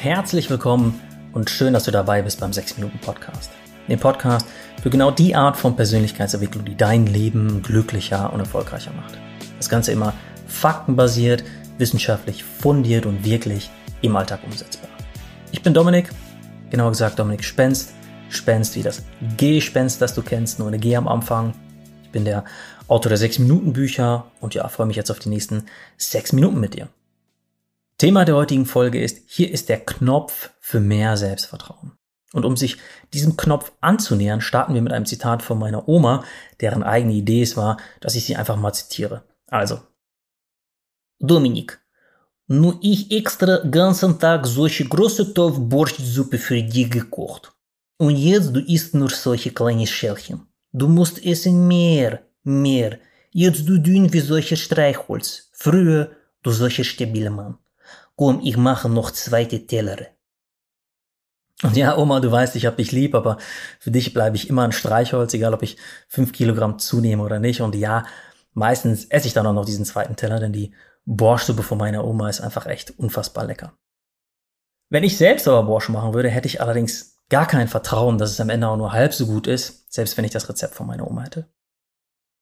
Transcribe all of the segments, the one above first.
Herzlich willkommen und schön, dass du dabei bist beim 6-Minuten-Podcast. Dem Podcast für genau die Art von Persönlichkeitsentwicklung, die dein Leben glücklicher und erfolgreicher macht. Das Ganze immer faktenbasiert, wissenschaftlich fundiert und wirklich im Alltag umsetzbar. Ich bin Dominik, genauer gesagt Dominik Spenst. Spenst wie das Gespenst, das du kennst, nur eine G am Anfang. Ich bin der Autor der 6-Minuten-Bücher und ja, freue mich jetzt auf die nächsten 6 Minuten mit dir. Thema der heutigen Folge ist, hier ist der Knopf für mehr Selbstvertrauen. Und um sich diesem Knopf anzunähern, starten wir mit einem Zitat von meiner Oma, deren eigene Idee es war, dass ich sie einfach mal zitiere. Also. Dominik, nur ich extra ganzen Tag solche große Topf Borstsuppe für dich gekocht. Und jetzt du isst nur solche kleine Schälchen. Du musst essen mehr, mehr. Jetzt du dünn wie solche Streichholz. Früher du solche stabile Mann. Komm, ich mache noch zweite Teller. Und ja, Oma, du weißt, ich hab dich lieb, aber für dich bleibe ich immer ein Streichholz, egal ob ich fünf Kilogramm zunehme oder nicht. Und ja, meistens esse ich dann auch noch diesen zweiten Teller, denn die Borschsuppe von meiner Oma ist einfach echt unfassbar lecker. Wenn ich selbst aber Borsch machen würde, hätte ich allerdings gar kein Vertrauen, dass es am Ende auch nur halb so gut ist, selbst wenn ich das Rezept von meiner Oma hätte.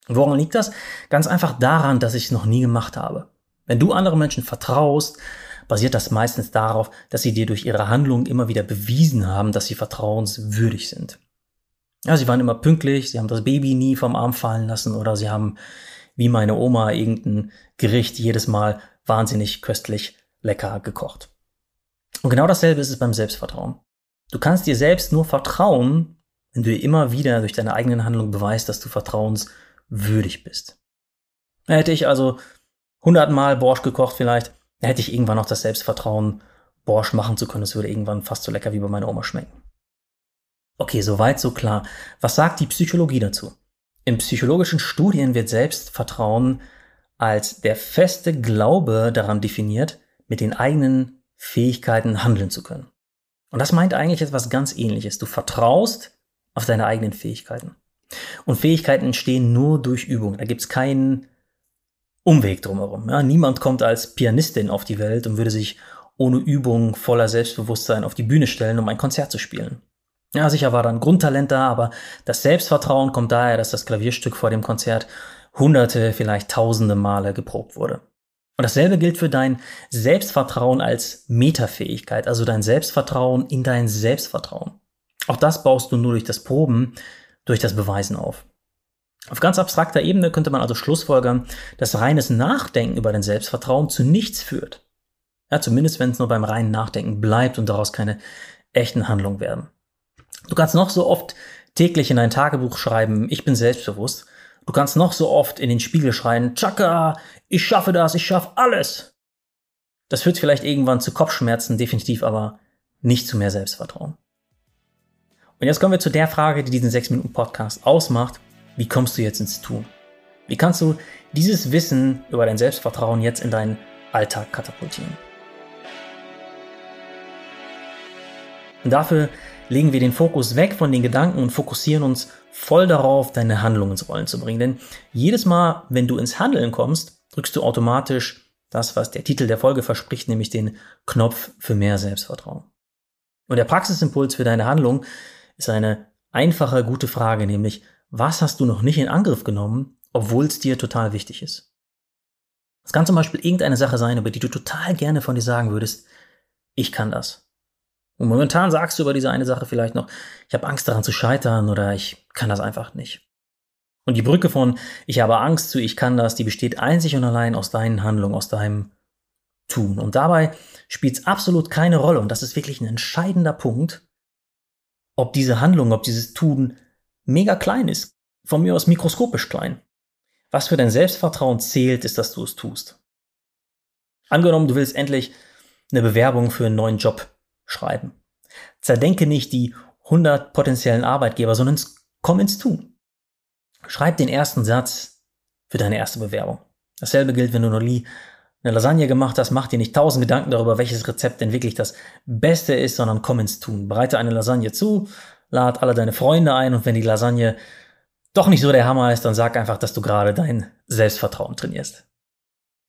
Und woran liegt das? Ganz einfach daran, dass ich es noch nie gemacht habe. Wenn du anderen Menschen vertraust, basiert das meistens darauf, dass sie dir durch ihre Handlungen immer wieder bewiesen haben, dass sie vertrauenswürdig sind. Ja, sie waren immer pünktlich, sie haben das Baby nie vom Arm fallen lassen oder sie haben, wie meine Oma, irgendein Gericht jedes Mal wahnsinnig köstlich lecker gekocht. Und genau dasselbe ist es beim Selbstvertrauen. Du kannst dir selbst nur vertrauen, wenn du dir immer wieder durch deine eigenen Handlungen beweist, dass du vertrauenswürdig bist. Hätte ich also hundertmal Borsch gekocht vielleicht, da hätte ich irgendwann noch das Selbstvertrauen, Borsch machen zu können. Es würde irgendwann fast so lecker wie bei meiner Oma schmecken. Okay, soweit so klar. Was sagt die Psychologie dazu? In psychologischen Studien wird Selbstvertrauen als der feste Glaube daran definiert, mit den eigenen Fähigkeiten handeln zu können. Und das meint eigentlich etwas ganz ähnliches. Du vertraust auf deine eigenen Fähigkeiten. Und Fähigkeiten entstehen nur durch Übung. Da gibt's keinen Umweg drumherum. Ja, niemand kommt als Pianistin auf die Welt und würde sich ohne Übung voller Selbstbewusstsein auf die Bühne stellen, um ein Konzert zu spielen. Ja, sicher war da ein Grundtalent da, aber das Selbstvertrauen kommt daher, dass das Klavierstück vor dem Konzert hunderte, vielleicht tausende Male geprobt wurde. Und dasselbe gilt für dein Selbstvertrauen als Metafähigkeit, also dein Selbstvertrauen in dein Selbstvertrauen. Auch das baust du nur durch das Proben, durch das Beweisen auf. Auf ganz abstrakter Ebene könnte man also schlussfolgern, dass reines Nachdenken über dein Selbstvertrauen zu nichts führt. Ja, zumindest wenn es nur beim reinen Nachdenken bleibt und daraus keine echten Handlungen werden. Du kannst noch so oft täglich in dein Tagebuch schreiben, ich bin selbstbewusst. Du kannst noch so oft in den Spiegel schreien, Chaka, ich schaffe das, ich schaffe alles. Das führt vielleicht irgendwann zu Kopfschmerzen, definitiv aber nicht zu mehr Selbstvertrauen. Und jetzt kommen wir zu der Frage, die diesen 6-Minuten-Podcast ausmacht. Wie kommst du jetzt ins Tun? Wie kannst du dieses Wissen über dein Selbstvertrauen jetzt in deinen Alltag katapultieren? Und dafür legen wir den Fokus weg von den Gedanken und fokussieren uns voll darauf, deine Handlungen ins Rollen zu bringen. Denn jedes Mal, wenn du ins Handeln kommst, drückst du automatisch das, was der Titel der Folge verspricht, nämlich den Knopf für mehr Selbstvertrauen. Und der Praxisimpuls für deine Handlung ist eine einfache, gute Frage, nämlich was hast du noch nicht in Angriff genommen, obwohl es dir total wichtig ist? Es kann zum Beispiel irgendeine Sache sein, über die du total gerne von dir sagen würdest, ich kann das. Und momentan sagst du über diese eine Sache vielleicht noch, ich habe Angst daran zu scheitern oder ich kann das einfach nicht. Und die Brücke von ich habe Angst zu ich kann das, die besteht einzig und allein aus deinen Handlungen, aus deinem Tun. Und dabei spielt es absolut keine Rolle, und das ist wirklich ein entscheidender Punkt, ob diese Handlung, ob dieses Tun mega klein ist. Von mir aus mikroskopisch klein. Was für dein Selbstvertrauen zählt, ist, dass du es tust. Angenommen, du willst endlich eine Bewerbung für einen neuen Job schreiben. Zerdenke nicht die 100 potenziellen Arbeitgeber, sondern komm ins Tun. Schreib den ersten Satz für deine erste Bewerbung. Dasselbe gilt, wenn du noch nie eine Lasagne gemacht hast, mach dir nicht tausend Gedanken darüber, welches Rezept denn wirklich das Beste ist, sondern komm ins Tun. Bereite eine Lasagne zu, lad alle deine Freunde ein und wenn die Lasagne doch nicht so der Hammer ist, dann sag einfach, dass du gerade dein Selbstvertrauen trainierst.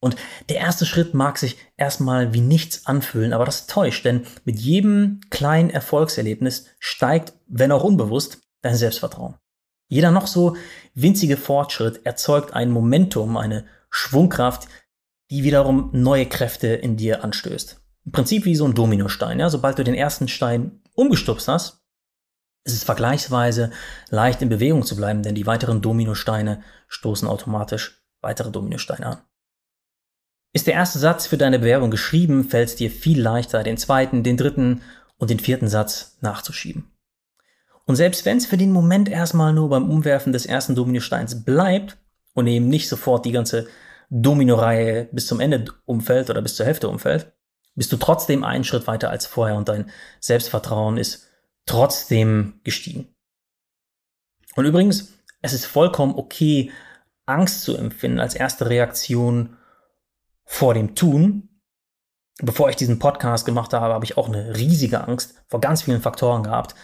Und der erste Schritt mag sich erstmal wie nichts anfühlen, aber das täuscht, denn mit jedem kleinen Erfolgserlebnis steigt, wenn auch unbewusst, dein Selbstvertrauen. Jeder noch so winzige Fortschritt erzeugt ein Momentum, eine Schwungkraft, die wiederum neue Kräfte in dir anstößt. Im Prinzip wie so ein Dominostein. Ja? Sobald du den ersten Stein umgestupst hast, ist es vergleichsweise leicht in Bewegung zu bleiben, denn die weiteren Dominosteine stoßen automatisch weitere Dominosteine an. Ist der erste Satz für deine Bewerbung geschrieben, fällt es dir viel leichter, den zweiten, den dritten und den vierten Satz nachzuschieben. Und selbst wenn es für den Moment erstmal nur beim Umwerfen des ersten Dominosteins bleibt und eben nicht sofort die ganze Dominoreihe bis zum Ende umfällt oder bis zur Hälfte umfällt, bist du trotzdem einen Schritt weiter als vorher und dein Selbstvertrauen ist trotzdem gestiegen. Und übrigens, es ist vollkommen okay, Angst zu empfinden als erste Reaktion vor dem Tun. Bevor ich diesen Podcast gemacht habe, habe ich auch eine riesige Angst vor ganz vielen Faktoren gehabt.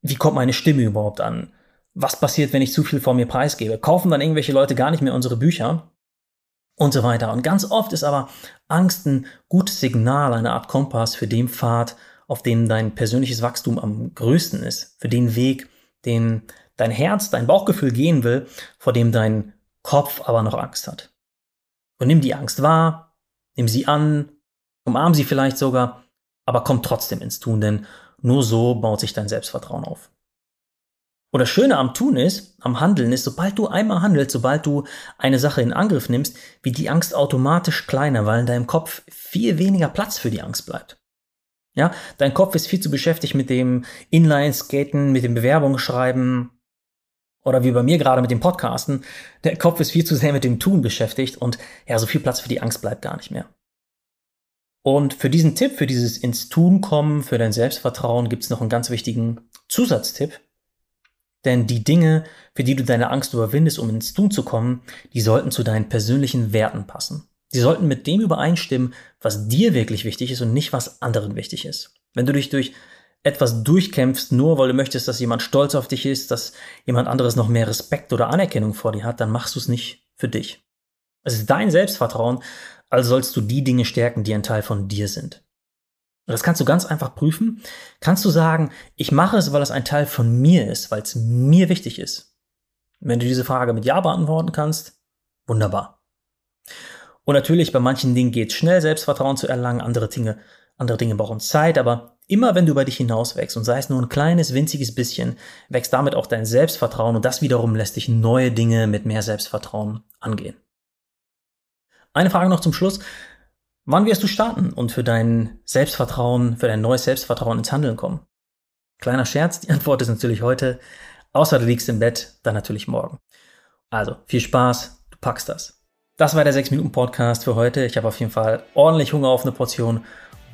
Wie kommt meine Stimme überhaupt an? Was passiert, wenn ich zu viel von mir preisgebe? Kaufen dann irgendwelche Leute gar nicht mehr unsere Bücher? Und so weiter. Und ganz oft ist aber Angst ein gutes Signal, eine Art Kompass für den Pfad, auf dem dein persönliches Wachstum am größten ist, für den Weg, den dein Herz, dein Bauchgefühl gehen will, vor dem dein Kopf aber noch Angst hat. Und nimm die Angst wahr, nimm sie an, umarm sie vielleicht sogar, aber komm trotzdem ins Tun, denn nur so baut sich dein Selbstvertrauen auf. Und das Schöne am Tun ist, am Handeln ist, sobald du einmal handelst, sobald du eine Sache in Angriff nimmst, wird die Angst automatisch kleiner, weil in deinem Kopf viel weniger Platz für die Angst bleibt. Ja, dein Kopf ist viel zu beschäftigt mit dem Inline-Skaten, mit dem Bewerbungsschreiben, oder wie bei mir gerade mit dem Podcasten, der Kopf ist viel zu sehr mit dem Tun beschäftigt und ja, so viel Platz für die Angst bleibt gar nicht mehr. Und für diesen Tipp, für dieses ins Tun kommen, für dein Selbstvertrauen gibt es noch einen ganz wichtigen Zusatztipp. Denn die Dinge, für die du deine Angst überwindest, um ins Tun zu kommen, die sollten zu deinen persönlichen Werten passen. Die sollten mit dem übereinstimmen, was dir wirklich wichtig ist und nicht was anderen wichtig ist. Wenn du dich durch etwas durchkämpfst, nur weil du möchtest, dass jemand stolz auf dich ist, dass jemand anderes noch mehr Respekt oder Anerkennung vor dir hat, dann machst du es nicht für dich. Es ist dein Selbstvertrauen, also sollst du die Dinge stärken, die ein Teil von dir sind. Und das kannst du ganz einfach prüfen. Kannst du sagen, ich mache es, weil es ein Teil von mir ist, weil es mir wichtig ist. Wenn du diese Frage mit Ja beantworten kannst, wunderbar. Und natürlich, bei manchen Dingen geht es schnell, Selbstvertrauen zu erlangen, andere Dinge, andere Dinge brauchen Zeit, aber Immer wenn du über dich hinaus wächst und sei es nur ein kleines, winziges bisschen, wächst damit auch dein Selbstvertrauen und das wiederum lässt dich neue Dinge mit mehr Selbstvertrauen angehen. Eine Frage noch zum Schluss. Wann wirst du starten und für dein Selbstvertrauen, für dein neues Selbstvertrauen ins Handeln kommen? Kleiner Scherz, die Antwort ist natürlich heute, außer du liegst im Bett, dann natürlich morgen. Also, viel Spaß, du packst das. Das war der 6-Minuten-Podcast für heute. Ich habe auf jeden Fall ordentlich Hunger auf eine Portion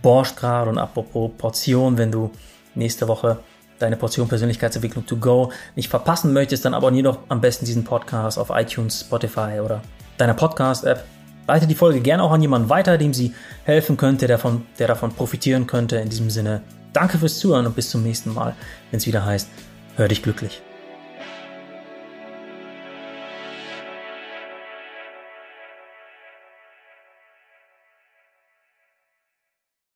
borscht gerade. Und apropos Portion, wenn du nächste Woche deine Portion Persönlichkeitsentwicklung to go nicht verpassen möchtest, dann abonniere doch am besten diesen Podcast auf iTunes, Spotify oder deiner Podcast-App. Leite die Folge gerne auch an jemanden weiter, dem sie helfen könnte, der, von, der davon profitieren könnte. In diesem Sinne, danke fürs Zuhören und bis zum nächsten Mal, wenn es wieder heißt, hör dich glücklich.